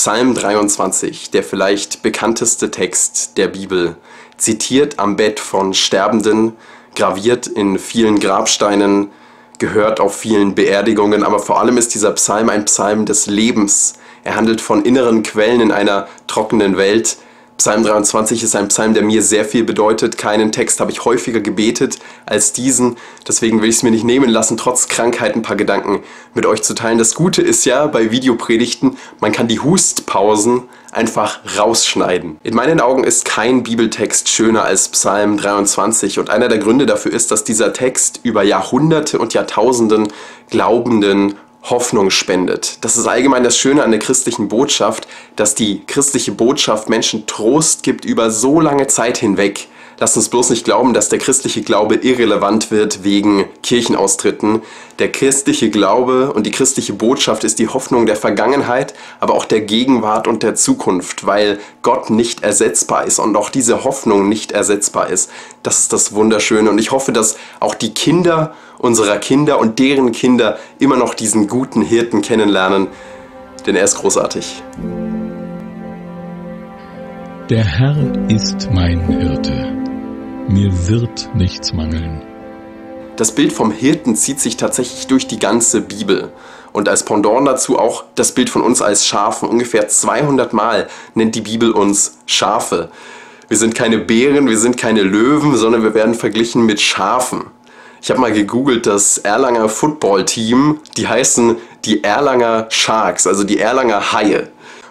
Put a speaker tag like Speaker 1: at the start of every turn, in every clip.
Speaker 1: Psalm 23, der vielleicht bekannteste Text der Bibel, zitiert am Bett von Sterbenden, graviert in vielen Grabsteinen, gehört auf vielen Beerdigungen, aber vor allem ist dieser Psalm ein Psalm des Lebens. Er handelt von inneren Quellen in einer trockenen Welt, Psalm 23 ist ein Psalm, der mir sehr viel bedeutet. Keinen Text habe ich häufiger gebetet als diesen. Deswegen will ich es mir nicht nehmen lassen, trotz Krankheit ein paar Gedanken mit euch zu teilen. Das Gute ist ja bei Videopredigten, man kann die Hustpausen einfach rausschneiden. In meinen Augen ist kein Bibeltext schöner als Psalm 23 und einer der Gründe dafür ist, dass dieser Text über Jahrhunderte und Jahrtausenden Glaubenden Hoffnung spendet. Das ist allgemein das Schöne an der christlichen Botschaft, dass die christliche Botschaft Menschen Trost gibt über so lange Zeit hinweg. Lasst uns bloß nicht glauben, dass der christliche Glaube irrelevant wird wegen Kirchenaustritten. Der christliche Glaube und die christliche Botschaft ist die Hoffnung der Vergangenheit, aber auch der Gegenwart und der Zukunft, weil Gott nicht ersetzbar ist und auch diese Hoffnung nicht ersetzbar ist. Das ist das Wunderschöne und ich hoffe, dass auch die Kinder unserer Kinder und deren Kinder immer noch diesen guten Hirten kennenlernen, denn er ist großartig.
Speaker 2: Der Herr ist mein Hirte, mir wird nichts mangeln.
Speaker 1: Das Bild vom Hirten zieht sich tatsächlich durch die ganze Bibel. Und als Pendant dazu auch das Bild von uns als Schafen. Ungefähr 200 Mal nennt die Bibel uns Schafe. Wir sind keine Bären, wir sind keine Löwen, sondern wir werden verglichen mit Schafen. Ich habe mal gegoogelt, das Erlanger Football-Team, die heißen die Erlanger Sharks, also die Erlanger Haie.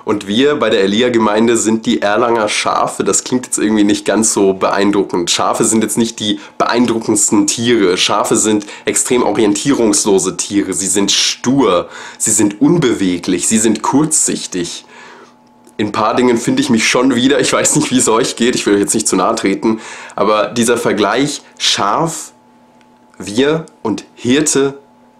Speaker 1: Und wir bei der Elia-Gemeinde sind die Erlanger Schafe. Das klingt jetzt irgendwie nicht ganz so beeindruckend. Schafe sind jetzt nicht die beeindruckendsten Tiere. Schafe sind extrem orientierungslose Tiere. Sie sind stur, sie sind unbeweglich, sie sind kurzsichtig. In ein paar Dingen finde ich mich schon wieder. Ich weiß nicht, wie es euch geht. Ich will euch jetzt nicht zu nahe treten. Aber dieser Vergleich Schaf wir und Hirte,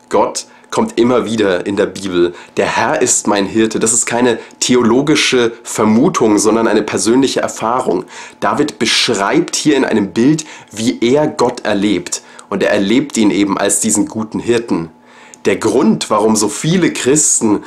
Speaker 1: Gott, kommt immer wieder in der Bibel. Der Herr ist mein Hirte. Das ist keine theologische Vermutung, sondern eine persönliche Erfahrung. David beschreibt hier in einem Bild, wie er Gott erlebt. Und er erlebt ihn eben als diesen guten Hirten. Der Grund, warum so viele Christen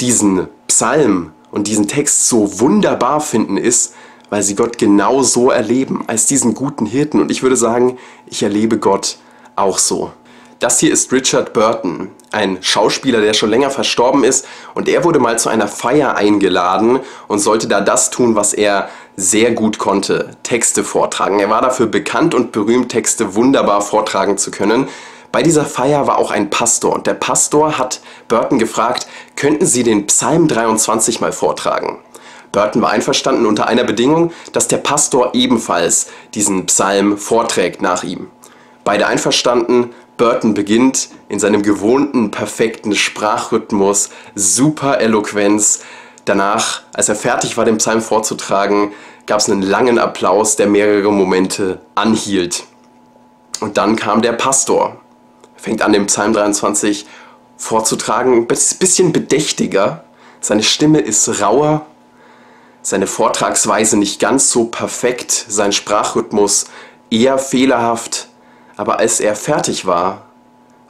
Speaker 1: diesen Psalm und diesen Text so wunderbar finden, ist, weil sie Gott genau so erleben, als diesen guten Hirten. Und ich würde sagen, ich erlebe Gott auch so. Das hier ist Richard Burton, ein Schauspieler, der schon länger verstorben ist und er wurde mal zu einer Feier eingeladen und sollte da das tun, was er sehr gut konnte, Texte vortragen. Er war dafür bekannt und berühmt, Texte wunderbar vortragen zu können. Bei dieser Feier war auch ein Pastor und der Pastor hat Burton gefragt, könnten Sie den Psalm 23 mal vortragen? Burton war einverstanden unter einer Bedingung, dass der Pastor ebenfalls diesen Psalm vorträgt nach ihm. Beide einverstanden, Burton beginnt in seinem gewohnten, perfekten Sprachrhythmus, super Eloquenz. Danach, als er fertig war, den Psalm vorzutragen, gab es einen langen Applaus, der mehrere Momente anhielt. Und dann kam der Pastor, fängt an, den Psalm 23 vorzutragen, ein bisschen bedächtiger. Seine Stimme ist rauer, seine Vortragsweise nicht ganz so perfekt, sein Sprachrhythmus eher fehlerhaft aber als er fertig war,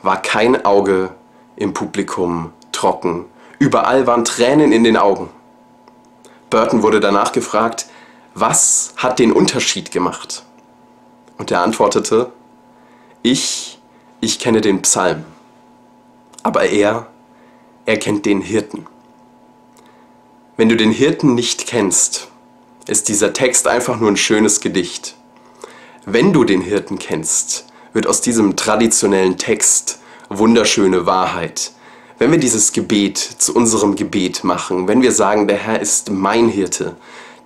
Speaker 1: war kein Auge im Publikum trocken. Überall waren Tränen in den Augen. Burton wurde danach gefragt, was hat den Unterschied gemacht? Und er antwortete, ich, ich kenne den Psalm, aber er, er kennt den Hirten. Wenn du den Hirten nicht kennst, ist dieser Text einfach nur ein schönes Gedicht. Wenn du den Hirten kennst, wird aus diesem traditionellen Text wunderschöne Wahrheit. Wenn wir dieses Gebet zu unserem Gebet machen, wenn wir sagen, der Herr ist mein Hirte,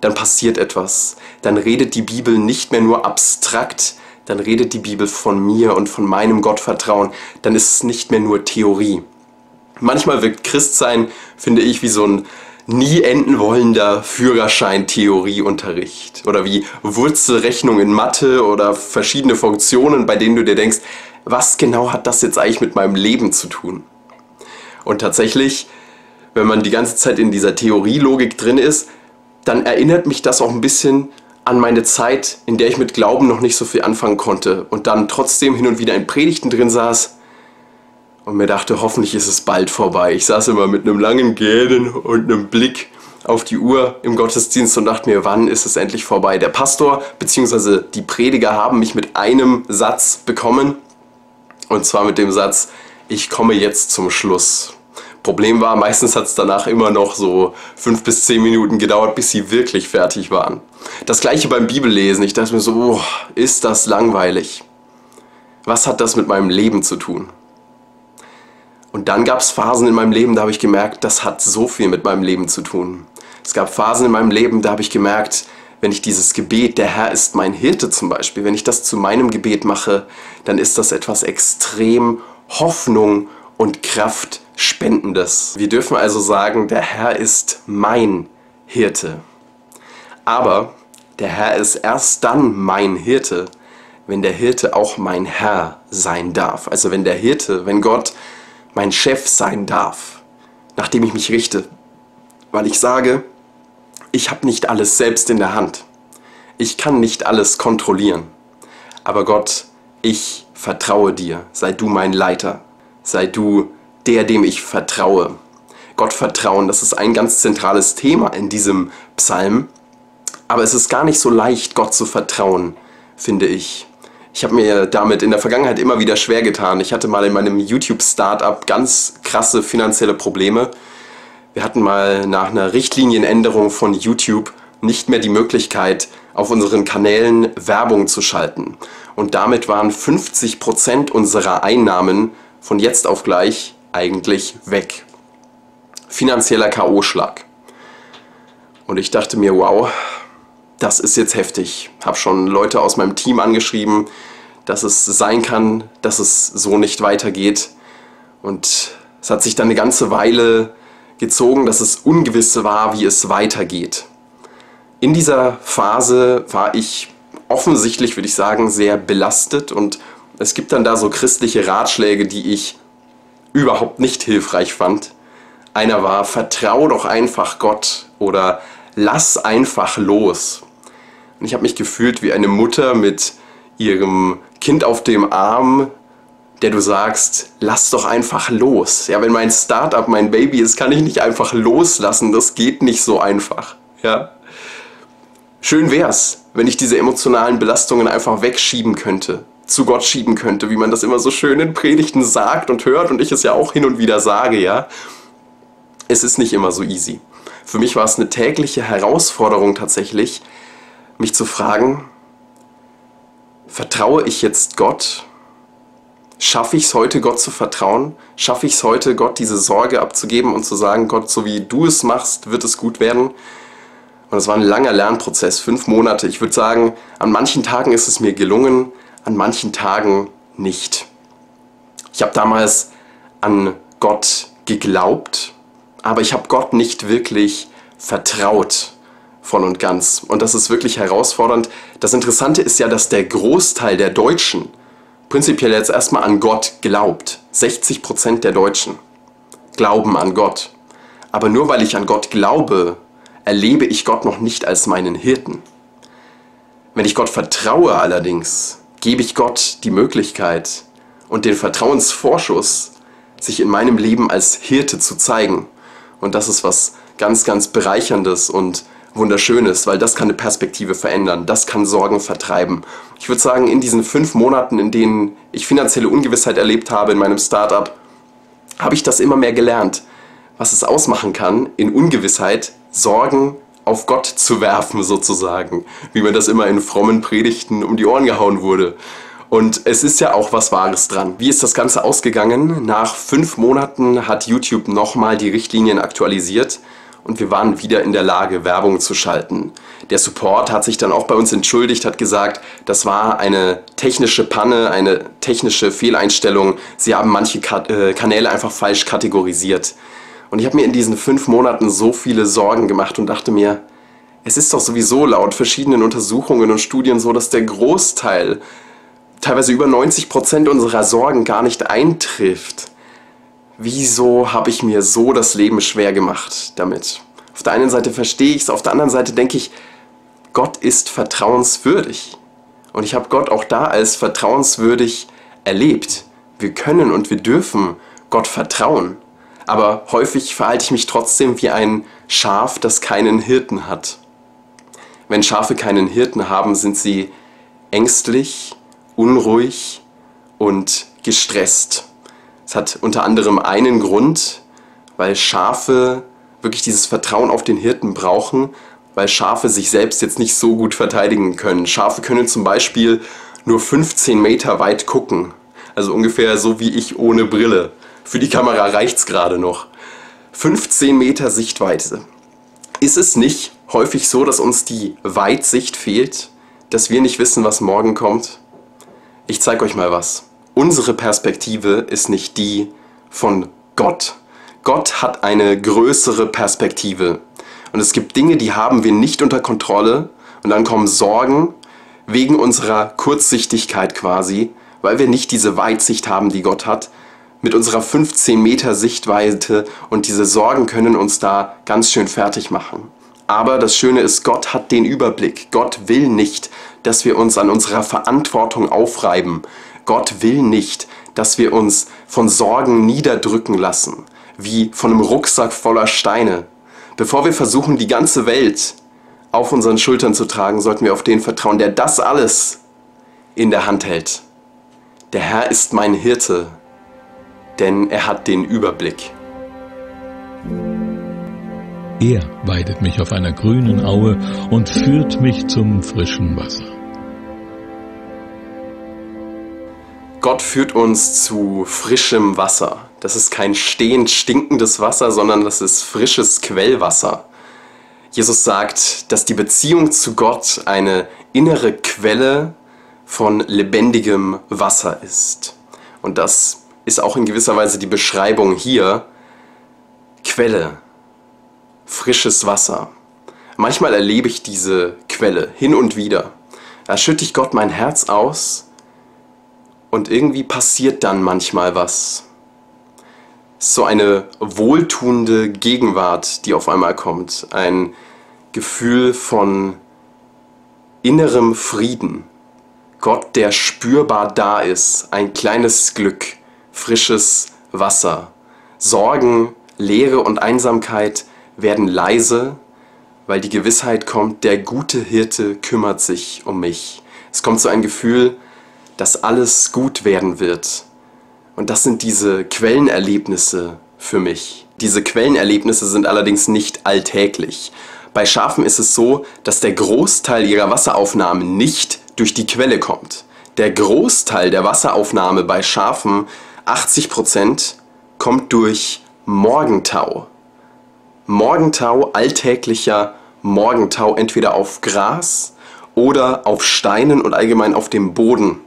Speaker 1: dann passiert etwas. Dann redet die Bibel nicht mehr nur abstrakt, dann redet die Bibel von mir und von meinem Gottvertrauen, dann ist es nicht mehr nur Theorie. Manchmal wirkt Christsein, finde ich, wie so ein nie enden wollender Führerschein-Theorieunterricht oder wie Wurzelrechnung in Mathe oder verschiedene Funktionen, bei denen du dir denkst, was genau hat das jetzt eigentlich mit meinem Leben zu tun? Und tatsächlich, wenn man die ganze Zeit in dieser Theorielogik drin ist, dann erinnert mich das auch ein bisschen an meine Zeit, in der ich mit Glauben noch nicht so viel anfangen konnte und dann trotzdem hin und wieder in Predigten drin saß und mir dachte, hoffentlich ist es bald vorbei. Ich saß immer mit einem langen Gähnen und einem Blick auf die Uhr im Gottesdienst und dachte mir, wann ist es endlich vorbei? Der Pastor bzw. die Prediger haben mich mit einem Satz bekommen und zwar mit dem Satz, ich komme jetzt zum Schluss. Problem war, meistens hat es danach immer noch so fünf bis zehn Minuten gedauert, bis sie wirklich fertig waren. Das gleiche beim Bibellesen. Ich dachte mir so, oh, ist das langweilig. Was hat das mit meinem Leben zu tun? Und dann gab es Phasen in meinem Leben, da habe ich gemerkt, das hat so viel mit meinem Leben zu tun. Es gab Phasen in meinem Leben, da habe ich gemerkt, wenn ich dieses Gebet, der Herr ist mein Hirte zum Beispiel, wenn ich das zu meinem Gebet mache, dann ist das etwas extrem Hoffnung und Kraft spendendes. Wir dürfen also sagen, der Herr ist mein Hirte. Aber der Herr ist erst dann mein Hirte, wenn der Hirte auch mein Herr sein darf. Also wenn der Hirte, wenn Gott mein Chef sein darf, nachdem ich mich richte. Weil ich sage, ich habe nicht alles selbst in der Hand. Ich kann nicht alles kontrollieren. Aber Gott, ich vertraue dir. Sei du mein Leiter. Sei du der, dem ich vertraue. Gott vertrauen, das ist ein ganz zentrales Thema in diesem Psalm. Aber es ist gar nicht so leicht, Gott zu vertrauen, finde ich. Ich habe mir damit in der Vergangenheit immer wieder schwer getan. Ich hatte mal in meinem YouTube-Startup ganz krasse finanzielle Probleme. Wir hatten mal nach einer Richtlinienänderung von YouTube nicht mehr die Möglichkeit, auf unseren Kanälen Werbung zu schalten. Und damit waren 50% unserer Einnahmen von jetzt auf gleich eigentlich weg. Finanzieller KO-Schlag. Und ich dachte mir, wow, das ist jetzt heftig. Habe schon Leute aus meinem Team angeschrieben, dass es sein kann, dass es so nicht weitergeht. Und es hat sich dann eine ganze Weile gezogen, dass es ungewiss war, wie es weitergeht. In dieser Phase war ich offensichtlich, würde ich sagen, sehr belastet und es gibt dann da so christliche Ratschläge, die ich überhaupt nicht hilfreich fand. Einer war, vertrau doch einfach Gott oder lass einfach los. Und ich habe mich gefühlt wie eine Mutter mit ihrem Kind auf dem Arm, der du sagst, lass doch einfach los. Ja, wenn mein Startup mein Baby ist, kann ich nicht einfach loslassen. Das geht nicht so einfach. Ja. Schön wär's, wenn ich diese emotionalen Belastungen einfach wegschieben könnte, zu Gott schieben könnte, wie man das immer so schön in Predigten sagt und hört und ich es ja auch hin und wieder sage, ja. Es ist nicht immer so easy. Für mich war es eine tägliche Herausforderung tatsächlich, mich zu fragen, vertraue ich jetzt Gott? Schaffe ich es heute, Gott zu vertrauen? Schaffe ich es heute, Gott diese Sorge abzugeben und zu sagen, Gott, so wie du es machst, wird es gut werden? Und es war ein langer Lernprozess, fünf Monate. Ich würde sagen, an manchen Tagen ist es mir gelungen, an manchen Tagen nicht. Ich habe damals an Gott geglaubt, aber ich habe Gott nicht wirklich vertraut voll und ganz. Und das ist wirklich herausfordernd. Das Interessante ist ja, dass der Großteil der Deutschen prinzipiell jetzt erstmal an Gott glaubt. 60 Prozent der Deutschen glauben an Gott. Aber nur weil ich an Gott glaube, erlebe ich Gott noch nicht als meinen Hirten. Wenn ich Gott vertraue allerdings, gebe ich Gott die Möglichkeit und den Vertrauensvorschuss, sich in meinem Leben als Hirte zu zeigen. Und das ist was ganz, ganz Bereicherndes und Wunderschönes, weil das kann eine Perspektive verändern, das kann Sorgen vertreiben. Ich würde sagen, in diesen fünf Monaten, in denen ich finanzielle Ungewissheit erlebt habe in meinem Startup, habe ich das immer mehr gelernt, was es ausmachen kann, in Ungewissheit Sorgen auf Gott zu werfen, sozusagen, wie mir das immer in frommen Predigten um die Ohren gehauen wurde. Und es ist ja auch was Wahres dran. Wie ist das Ganze ausgegangen? Nach fünf Monaten hat YouTube nochmal die Richtlinien aktualisiert und wir waren wieder in der Lage, Werbung zu schalten. Der Support hat sich dann auch bei uns entschuldigt, hat gesagt, das war eine technische Panne, eine technische Fehleinstellung. Sie haben manche äh, Kanäle einfach falsch kategorisiert. Und ich habe mir in diesen fünf Monaten so viele Sorgen gemacht und dachte mir, es ist doch sowieso laut verschiedenen Untersuchungen und Studien so, dass der Großteil, teilweise über 90 Prozent unserer Sorgen gar nicht eintrifft wieso habe ich mir so das Leben schwer gemacht damit? Auf der einen Seite verstehe ich es, auf der anderen Seite denke ich, Gott ist vertrauenswürdig. Und ich habe Gott auch da als vertrauenswürdig erlebt. Wir können und wir dürfen Gott vertrauen. aber häufig verhalte ich mich trotzdem wie ein Schaf, das keinen Hirten hat. Wenn Schafe keinen Hirten haben, sind sie ängstlich, unruhig und gestresst. Es hat unter anderem einen Grund, weil Schafe wirklich dieses Vertrauen auf den Hirten brauchen, weil Schafe sich selbst jetzt nicht so gut verteidigen können. Schafe können zum Beispiel nur 15 Meter weit gucken. Also ungefähr so wie ich ohne Brille. Für die Kamera reicht es gerade noch. 15 Meter Sichtweite. Ist es nicht häufig so, dass uns die Weitsicht fehlt, dass wir nicht wissen, was morgen kommt? Ich zeige euch mal was. Unsere Perspektive ist nicht die von Gott. Gott hat eine größere Perspektive. Und es gibt Dinge, die haben wir nicht unter Kontrolle. Und dann kommen Sorgen wegen unserer Kurzsichtigkeit quasi, weil wir nicht diese Weitsicht haben, die Gott hat. Mit unserer 15 Meter Sichtweite und diese Sorgen können uns da ganz schön fertig machen. Aber das Schöne ist, Gott hat den Überblick. Gott will nicht, dass wir uns an unserer Verantwortung aufreiben. Gott will nicht, dass wir uns von Sorgen niederdrücken lassen, wie von einem Rucksack voller Steine. Bevor wir versuchen, die ganze Welt auf unseren Schultern zu tragen, sollten wir auf den vertrauen, der das alles in der Hand hält. Der Herr ist mein Hirte, denn er hat den Überblick.
Speaker 2: Er weidet mich auf einer grünen Aue und führt mich zum frischen Wasser.
Speaker 1: Gott führt uns zu frischem Wasser. Das ist kein stehend stinkendes Wasser, sondern das ist frisches Quellwasser. Jesus sagt, dass die Beziehung zu Gott eine innere Quelle von lebendigem Wasser ist. Und das ist auch in gewisser Weise die Beschreibung hier. Quelle, frisches Wasser. Manchmal erlebe ich diese Quelle hin und wieder. Da schütte ich Gott mein Herz aus und irgendwie passiert dann manchmal was. So eine wohltuende Gegenwart, die auf einmal kommt. Ein Gefühl von innerem Frieden. Gott, der spürbar da ist. Ein kleines Glück, frisches Wasser. Sorgen, Leere und Einsamkeit werden leise, weil die Gewissheit kommt, der gute Hirte kümmert sich um mich. Es kommt so ein Gefühl, dass alles gut werden wird. Und das sind diese Quellenerlebnisse für mich. Diese Quellenerlebnisse sind allerdings nicht alltäglich. Bei Schafen ist es so, dass der Großteil ihrer Wasseraufnahme nicht durch die Quelle kommt. Der Großteil der Wasseraufnahme bei Schafen, 80%, kommt durch Morgentau. Morgentau, alltäglicher Morgentau, entweder auf Gras oder auf Steinen und allgemein auf dem Boden.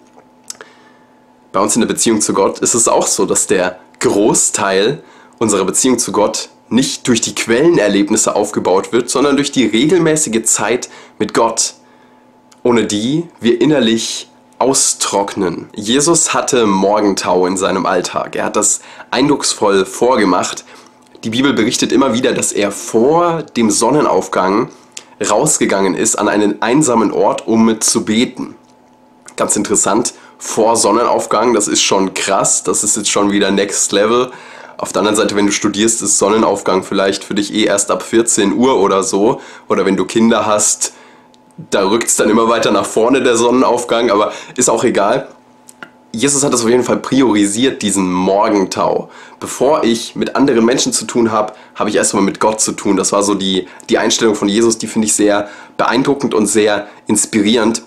Speaker 1: Bei uns in der Beziehung zu Gott ist es auch so, dass der Großteil unserer Beziehung zu Gott nicht durch die Quellenerlebnisse aufgebaut wird, sondern durch die regelmäßige Zeit mit Gott, ohne die wir innerlich austrocknen. Jesus hatte Morgentau in seinem Alltag. Er hat das eindrucksvoll vorgemacht. Die Bibel berichtet immer wieder, dass er vor dem Sonnenaufgang rausgegangen ist an einen einsamen Ort, um zu beten. Ganz interessant, vor Sonnenaufgang, das ist schon krass, das ist jetzt schon wieder Next Level. Auf der anderen Seite, wenn du studierst, ist Sonnenaufgang vielleicht für dich eh erst ab 14 Uhr oder so. Oder wenn du Kinder hast, da rückt es dann immer weiter nach vorne der Sonnenaufgang, aber ist auch egal. Jesus hat das auf jeden Fall priorisiert, diesen Morgentau. Bevor ich mit anderen Menschen zu tun habe, habe ich erstmal mit Gott zu tun. Das war so die, die Einstellung von Jesus, die finde ich sehr beeindruckend und sehr inspirierend.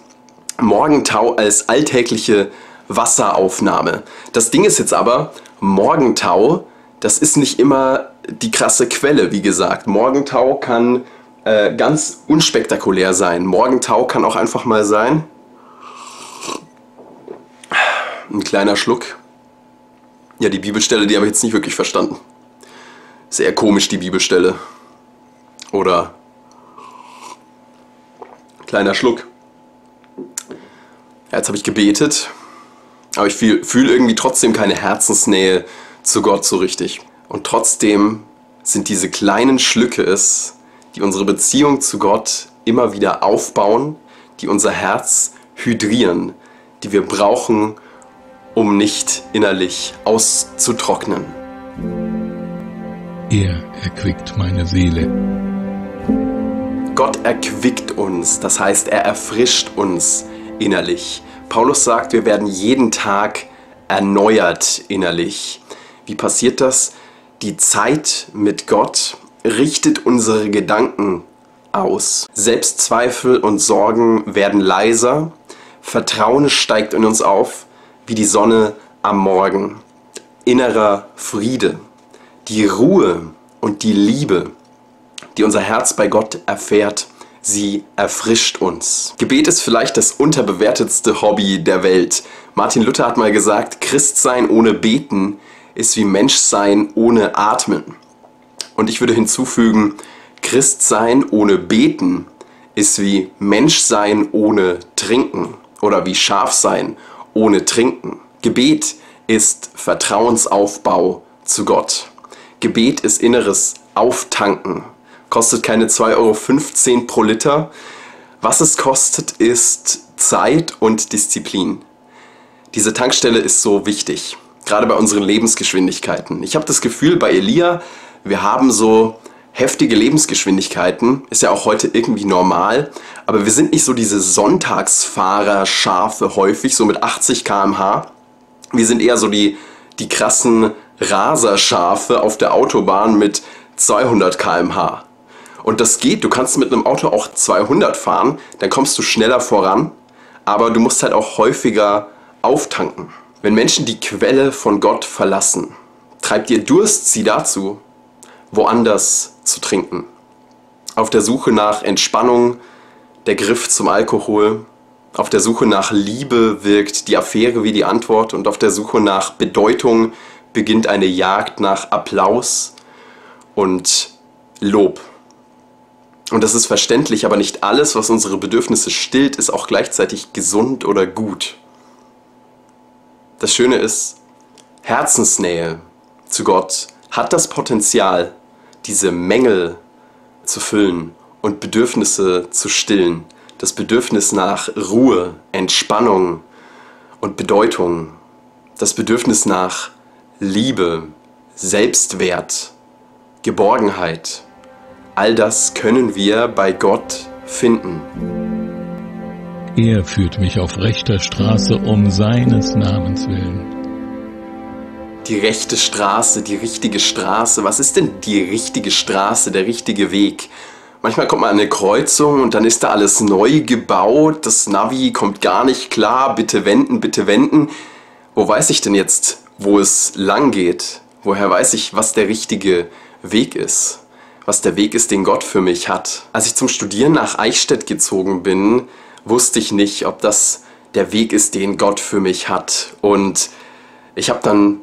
Speaker 1: Morgentau als alltägliche Wasseraufnahme. Das Ding ist jetzt aber, Morgentau, das ist nicht immer die krasse Quelle, wie gesagt. Morgentau kann äh, ganz unspektakulär sein. Morgentau kann auch einfach mal sein. Ein kleiner Schluck. Ja, die Bibelstelle, die habe ich jetzt nicht wirklich verstanden. Sehr komisch, die Bibelstelle. Oder kleiner Schluck. Jetzt habe ich gebetet, aber ich fühle irgendwie trotzdem keine Herzensnähe zu Gott so richtig. Und trotzdem sind diese kleinen Schlücke es, die unsere Beziehung zu Gott immer wieder aufbauen, die unser Herz hydrieren, die wir brauchen, um nicht innerlich auszutrocknen.
Speaker 2: Er erquickt meine Seele.
Speaker 1: Gott erquickt uns, das heißt, er erfrischt uns innerlich. Paulus sagt, wir werden jeden Tag erneuert innerlich. Wie passiert das? Die Zeit mit Gott richtet unsere Gedanken aus. Selbstzweifel und Sorgen werden leiser. Vertrauen steigt in uns auf wie die Sonne am Morgen. Innerer Friede, die Ruhe und die Liebe, die unser Herz bei Gott erfährt, sie erfrischt uns. Gebet ist vielleicht das unterbewertetste Hobby der Welt. Martin Luther hat mal gesagt, Christsein ohne Beten ist wie Menschsein ohne Atmen. Und ich würde hinzufügen, Christsein ohne Beten ist wie Menschsein ohne Trinken oder wie Schafsein ohne Trinken. Gebet ist Vertrauensaufbau zu Gott. Gebet ist inneres Auftanken. Kostet keine 2,15 Euro pro Liter. Was es kostet, ist Zeit und Disziplin. Diese Tankstelle ist so wichtig, gerade bei unseren Lebensgeschwindigkeiten. Ich habe das Gefühl, bei Elia, wir haben so heftige Lebensgeschwindigkeiten, ist ja auch heute irgendwie normal, aber wir sind nicht so diese Sonntagsfahrer-Schafe häufig, so mit 80 km/h. Wir sind eher so die, die krassen Raserschafe auf der Autobahn mit 200 km/h. Und das geht, du kannst mit einem Auto auch 200 fahren, dann kommst du schneller voran, aber du musst halt auch häufiger auftanken. Wenn Menschen die Quelle von Gott verlassen, treibt ihr Durst sie dazu, woanders zu trinken. Auf der Suche nach Entspannung, der Griff zum Alkohol, auf der Suche nach Liebe wirkt die Affäre wie die Antwort und auf der Suche nach Bedeutung beginnt eine Jagd nach Applaus und Lob. Und das ist verständlich, aber nicht alles, was unsere Bedürfnisse stillt, ist auch gleichzeitig gesund oder gut. Das Schöne ist, Herzensnähe zu Gott hat das Potenzial, diese Mängel zu füllen und Bedürfnisse zu stillen. Das Bedürfnis nach Ruhe, Entspannung und Bedeutung. Das Bedürfnis nach Liebe, Selbstwert, Geborgenheit. All das können wir bei Gott finden.
Speaker 2: Er führt mich auf rechter Straße um seines Namens willen.
Speaker 1: Die rechte Straße, die richtige Straße. Was ist denn die richtige Straße, der richtige Weg? Manchmal kommt man an eine Kreuzung und dann ist da alles neu gebaut. Das Navi kommt gar nicht klar. Bitte wenden, bitte wenden. Wo weiß ich denn jetzt, wo es lang geht? Woher weiß ich, was der richtige Weg ist? Was der Weg ist, den Gott für mich hat? Als ich zum Studieren nach Eichstätt gezogen bin, wusste ich nicht, ob das der Weg ist, den Gott für mich hat. Und ich habe dann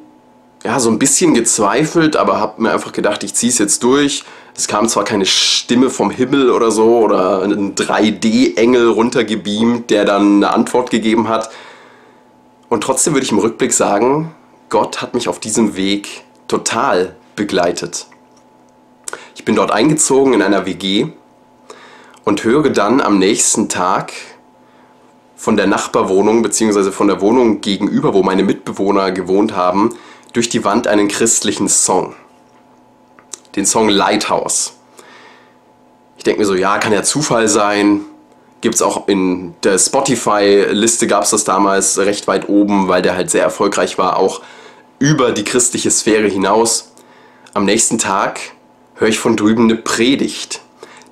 Speaker 1: ja so ein bisschen gezweifelt, aber habe mir einfach gedacht, ich ziehe es jetzt durch. Es kam zwar keine Stimme vom Himmel oder so oder ein 3D-Engel runtergebeamt, der dann eine Antwort gegeben hat. Und trotzdem würde ich im Rückblick sagen, Gott hat mich auf diesem Weg total begleitet. Ich bin dort eingezogen in einer WG und höre dann am nächsten Tag von der Nachbarwohnung bzw. von der Wohnung gegenüber, wo meine Mitbewohner gewohnt haben, durch die Wand einen christlichen Song. Den Song Lighthouse. Ich denke mir so, ja, kann ja Zufall sein. Gibt es auch in der Spotify-Liste, gab es das damals recht weit oben, weil der halt sehr erfolgreich war, auch über die christliche Sphäre hinaus. Am nächsten Tag höre ich von drüben eine Predigt,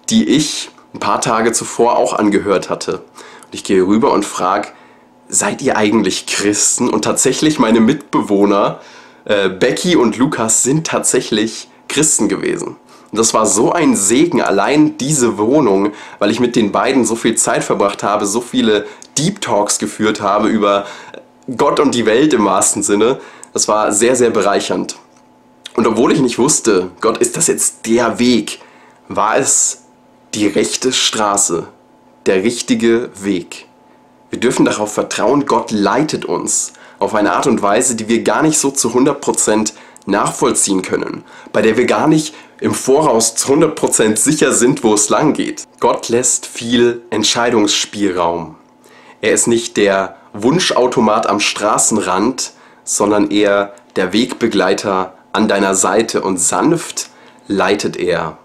Speaker 1: die ich ein paar Tage zuvor auch angehört hatte. Und ich gehe rüber und frage, seid ihr eigentlich Christen? Und tatsächlich meine Mitbewohner, äh, Becky und Lukas, sind tatsächlich Christen gewesen. Und das war so ein Segen, allein diese Wohnung, weil ich mit den beiden so viel Zeit verbracht habe, so viele Deep Talks geführt habe über Gott und die Welt im wahrsten Sinne. Das war sehr, sehr bereichernd. Und obwohl ich nicht wusste, Gott, ist das jetzt der Weg, war es die rechte Straße, der richtige Weg. Wir dürfen darauf vertrauen, Gott leitet uns auf eine Art und Weise, die wir gar nicht so zu 100% nachvollziehen können, bei der wir gar nicht im Voraus zu 100% sicher sind, wo es lang geht. Gott lässt viel Entscheidungsspielraum. Er ist nicht der Wunschautomat am Straßenrand, sondern eher der Wegbegleiter an deiner Seite und sanft leitet er.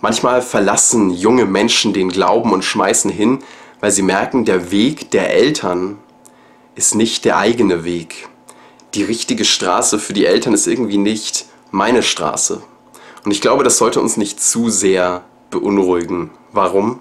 Speaker 1: Manchmal verlassen junge Menschen den Glauben und schmeißen hin, weil sie merken, der Weg der Eltern ist nicht der eigene Weg. Die richtige Straße für die Eltern ist irgendwie nicht meine Straße. Und ich glaube, das sollte uns nicht zu sehr beunruhigen. Warum?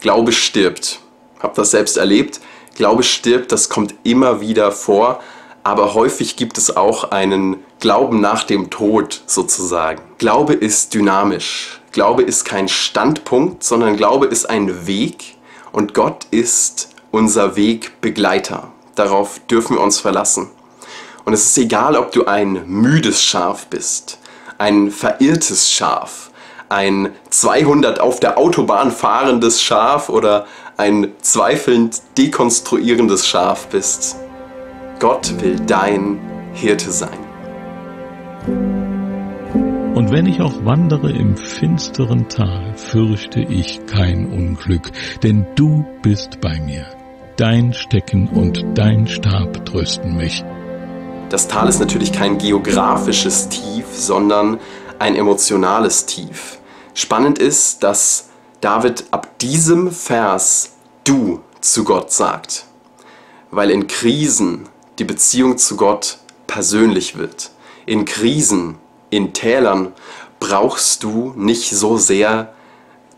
Speaker 1: Glaube stirbt. Hab das selbst erlebt. Glaube stirbt, das kommt immer wieder vor, aber häufig gibt es auch einen Glauben nach dem Tod sozusagen. Glaube ist dynamisch. Glaube ist kein Standpunkt, sondern Glaube ist ein Weg und Gott ist unser Wegbegleiter. Darauf dürfen wir uns verlassen. Und es ist egal, ob du ein müdes Schaf bist, ein verirrtes Schaf, ein 200 auf der Autobahn fahrendes Schaf oder ein zweifelnd dekonstruierendes Schaf bist. Gott will dein Hirte sein.
Speaker 2: Und wenn ich auch wandere im finsteren Tal, fürchte ich kein Unglück, denn du bist bei mir. Dein Stecken und dein Stab trösten mich.
Speaker 1: Das Tal ist natürlich kein geografisches Tief, sondern ein emotionales Tief. Spannend ist, dass David ab diesem Vers du zu Gott sagt, weil in Krisen die Beziehung zu Gott persönlich wird. In Krisen, in Tälern brauchst du nicht so sehr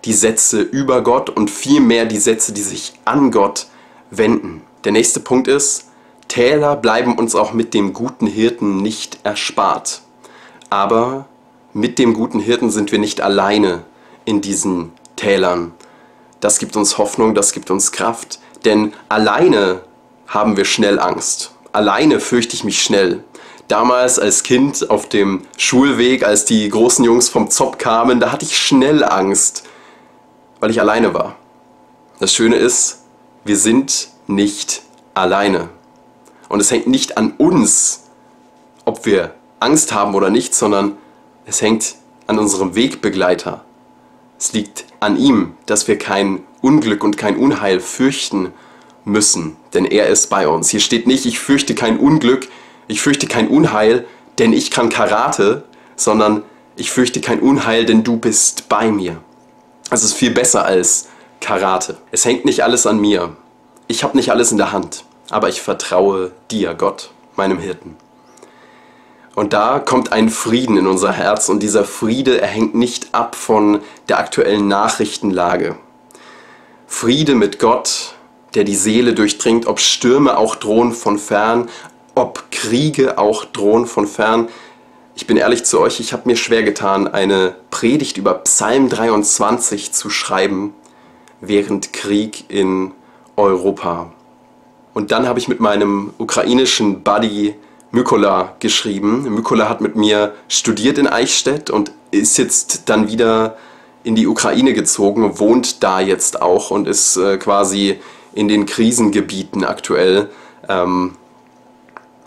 Speaker 1: die Sätze über Gott und vielmehr die Sätze, die sich an Gott wenden. Der nächste Punkt ist, Täler bleiben uns auch mit dem guten Hirten nicht erspart. Aber mit dem guten Hirten sind wir nicht alleine in diesen Tälern. Das gibt uns Hoffnung, das gibt uns Kraft. Denn alleine haben wir schnell Angst. Alleine fürchte ich mich schnell. Damals als Kind auf dem Schulweg, als die großen Jungs vom Zopp kamen, da hatte ich schnell Angst, weil ich alleine war. Das Schöne ist, wir sind nicht alleine. Und es hängt nicht an uns, ob wir Angst haben oder nicht, sondern es hängt an unserem Wegbegleiter. Es liegt an ihm, dass wir kein Unglück und kein Unheil fürchten müssen, denn er ist bei uns. Hier steht nicht, ich fürchte kein Unglück, ich fürchte kein Unheil, denn ich kann Karate, sondern ich fürchte kein Unheil, denn du bist bei mir. Es ist viel besser als Karate. Es hängt nicht alles an mir. Ich habe nicht alles in der Hand aber ich vertraue dir, Gott, meinem Hirten. Und da kommt ein Frieden in unser Herz und dieser Friede, er hängt nicht ab von der aktuellen Nachrichtenlage. Friede mit Gott, der die Seele durchdringt, ob Stürme auch drohen von fern, ob Kriege auch drohen von fern. Ich bin ehrlich zu euch, ich habe mir schwer getan, eine Predigt über Psalm 23 zu schreiben, während Krieg in Europa und dann habe ich mit meinem ukrainischen Buddy Mykola geschrieben. Mykola hat mit mir studiert in Eichstätt und ist jetzt dann wieder in die Ukraine gezogen, wohnt da jetzt auch und ist äh, quasi in den Krisengebieten aktuell ähm,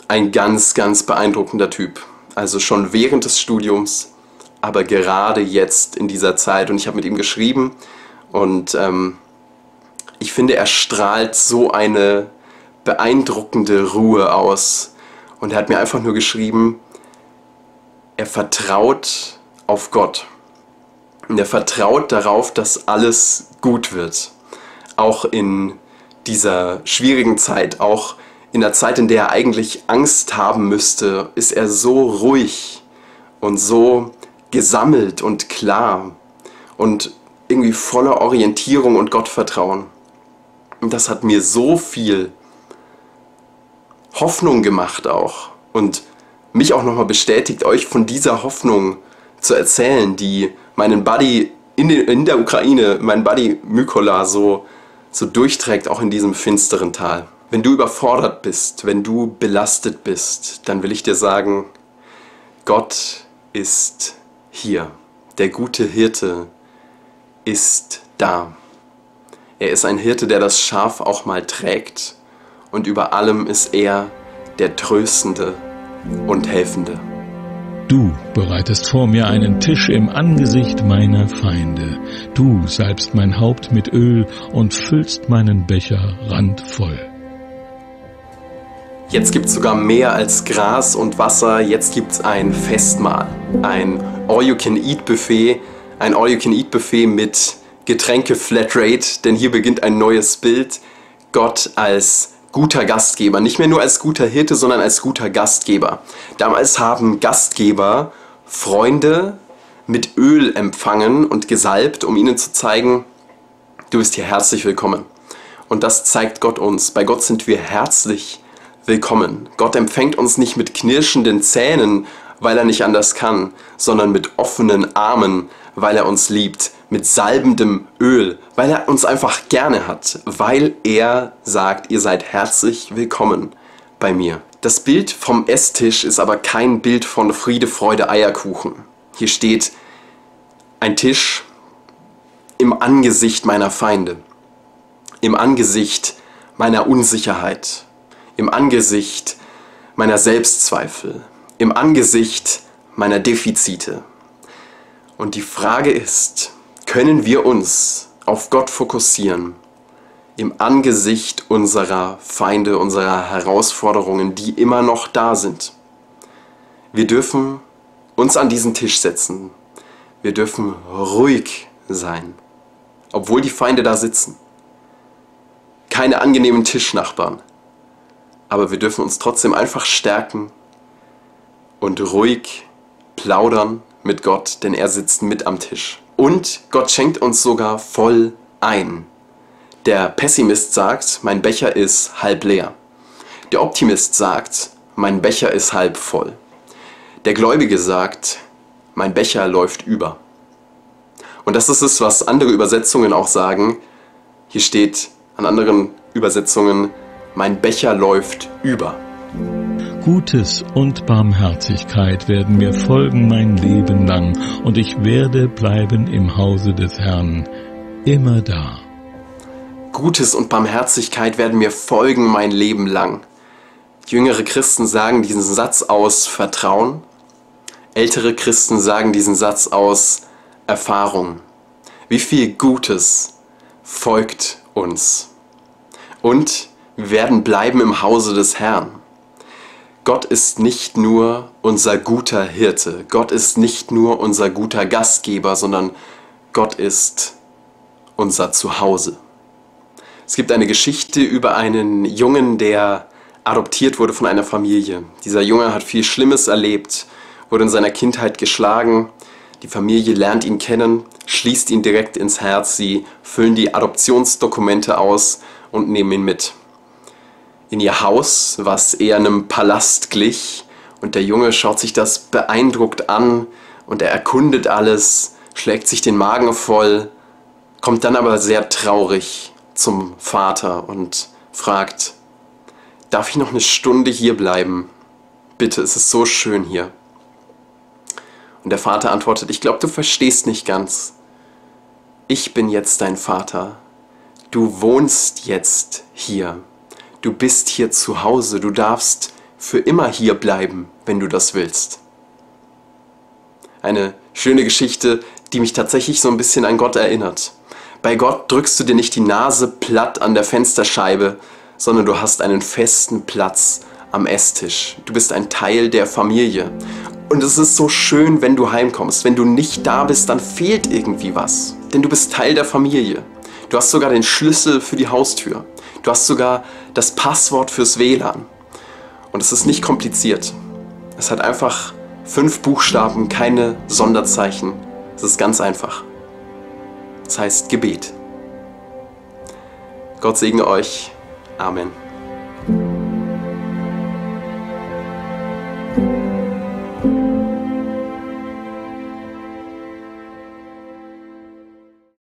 Speaker 1: ein ganz, ganz beeindruckender Typ. Also schon während des Studiums, aber gerade jetzt in dieser Zeit. Und ich habe mit ihm geschrieben und ähm, ich finde, er strahlt so eine beeindruckende Ruhe aus. Und er hat mir einfach nur geschrieben, er vertraut auf Gott. Und er vertraut darauf, dass alles gut wird. Auch in dieser schwierigen Zeit, auch in der Zeit, in der er eigentlich Angst haben müsste, ist er so ruhig und so gesammelt und klar und irgendwie voller Orientierung und Gottvertrauen. Und das hat mir so viel Hoffnung gemacht auch und mich auch nochmal bestätigt, euch von dieser Hoffnung zu erzählen, die meinen Buddy in, der Ukraine, mein Buddy Mykola so, so durchträgt, auch in diesem finsteren Tal. Wenn du überfordert bist, wenn du belastet bist, dann will ich dir sagen, Gott ist hier. Der gute Hirte ist da. Er ist ein Hirte, der das Schaf auch mal trägt und über allem ist er der Tröstende und Helfende.
Speaker 2: Du bereitest vor mir einen Tisch im Angesicht meiner Feinde. Du salbst mein Haupt mit Öl und füllst meinen Becher randvoll.
Speaker 1: Jetzt gibt es sogar mehr als Gras und Wasser. Jetzt gibt es ein Festmahl, ein All-You-Can-Eat-Buffet, ein All-You-Can-Eat-Buffet mit Getränke Flatrate, denn hier beginnt ein neues Bild. Gott als guter Gastgeber, nicht mehr nur als guter Hirte, sondern als guter Gastgeber. Damals haben Gastgeber Freunde mit Öl empfangen und gesalbt, um ihnen zu zeigen, du bist hier herzlich willkommen. Und das zeigt Gott uns. Bei Gott sind wir herzlich willkommen. Gott empfängt uns nicht mit knirschenden Zähnen, weil er nicht anders kann, sondern mit offenen Armen, weil er uns liebt, mit salbendem Öl, weil er uns einfach gerne hat, weil er sagt, ihr seid herzlich willkommen bei mir. Das Bild vom Esstisch ist aber kein Bild von Friede, Freude, Eierkuchen. Hier steht ein Tisch im Angesicht meiner Feinde, im Angesicht meiner Unsicherheit, im Angesicht meiner Selbstzweifel, im Angesicht meiner Defizite. Und die Frage ist, können wir uns auf Gott fokussieren im Angesicht unserer Feinde, unserer Herausforderungen, die immer noch da sind? Wir dürfen uns an diesen Tisch setzen. Wir dürfen ruhig sein, obwohl die Feinde da sitzen. Keine angenehmen Tischnachbarn aber wir dürfen uns trotzdem einfach stärken und ruhig plaudern mit Gott, denn er sitzt mit am Tisch. Und Gott schenkt uns sogar voll ein. Der Pessimist sagt, mein Becher ist halb leer. Der Optimist sagt, mein Becher ist halb voll. Der Gläubige sagt, mein Becher läuft über. Und das ist es, was andere Übersetzungen auch sagen. Hier steht an anderen Übersetzungen, mein Becher läuft über.
Speaker 2: Gutes und Barmherzigkeit werden mir folgen mein Leben lang, und ich werde bleiben im Hause des Herrn, immer da.
Speaker 1: Gutes und Barmherzigkeit werden mir folgen mein Leben lang. Jüngere Christen sagen diesen Satz aus Vertrauen, ältere Christen sagen diesen Satz aus Erfahrung. Wie viel Gutes folgt uns. Und wir werden bleiben im Hause des Herrn. Gott ist nicht nur unser guter Hirte, Gott ist nicht nur unser guter Gastgeber, sondern Gott ist unser Zuhause. Es gibt eine Geschichte über einen Jungen, der adoptiert wurde von einer Familie. Dieser Junge hat viel Schlimmes erlebt, wurde in seiner Kindheit geschlagen. Die Familie lernt ihn kennen, schließt ihn direkt ins Herz. Sie füllen die Adoptionsdokumente aus und nehmen ihn mit in ihr Haus, was eher einem Palast glich. Und der Junge schaut sich das beeindruckt an und er erkundet alles, schlägt sich den Magen voll, kommt dann aber sehr traurig zum Vater und fragt, darf ich noch eine Stunde hier bleiben? Bitte, es ist so schön hier. Und der Vater antwortet, ich glaube, du verstehst nicht ganz. Ich bin jetzt dein Vater. Du wohnst jetzt hier du bist hier zu Hause, du darfst für immer hier bleiben, wenn du das willst. Eine schöne Geschichte, die mich tatsächlich so ein bisschen an Gott erinnert. Bei Gott drückst du dir nicht die Nase platt an der Fensterscheibe, sondern du hast einen festen Platz am Esstisch. Du bist ein Teil der Familie. Und es ist so schön, wenn du heimkommst. Wenn du nicht da bist, dann fehlt irgendwie was. Denn du bist Teil der Familie. Du hast sogar den Schlüssel für die Haustür. Du hast sogar das Passwort fürs WLAN. Und es ist nicht kompliziert. Es hat einfach fünf Buchstaben, keine Sonderzeichen. Es ist ganz einfach. Es heißt Gebet. Gott segne euch. Amen.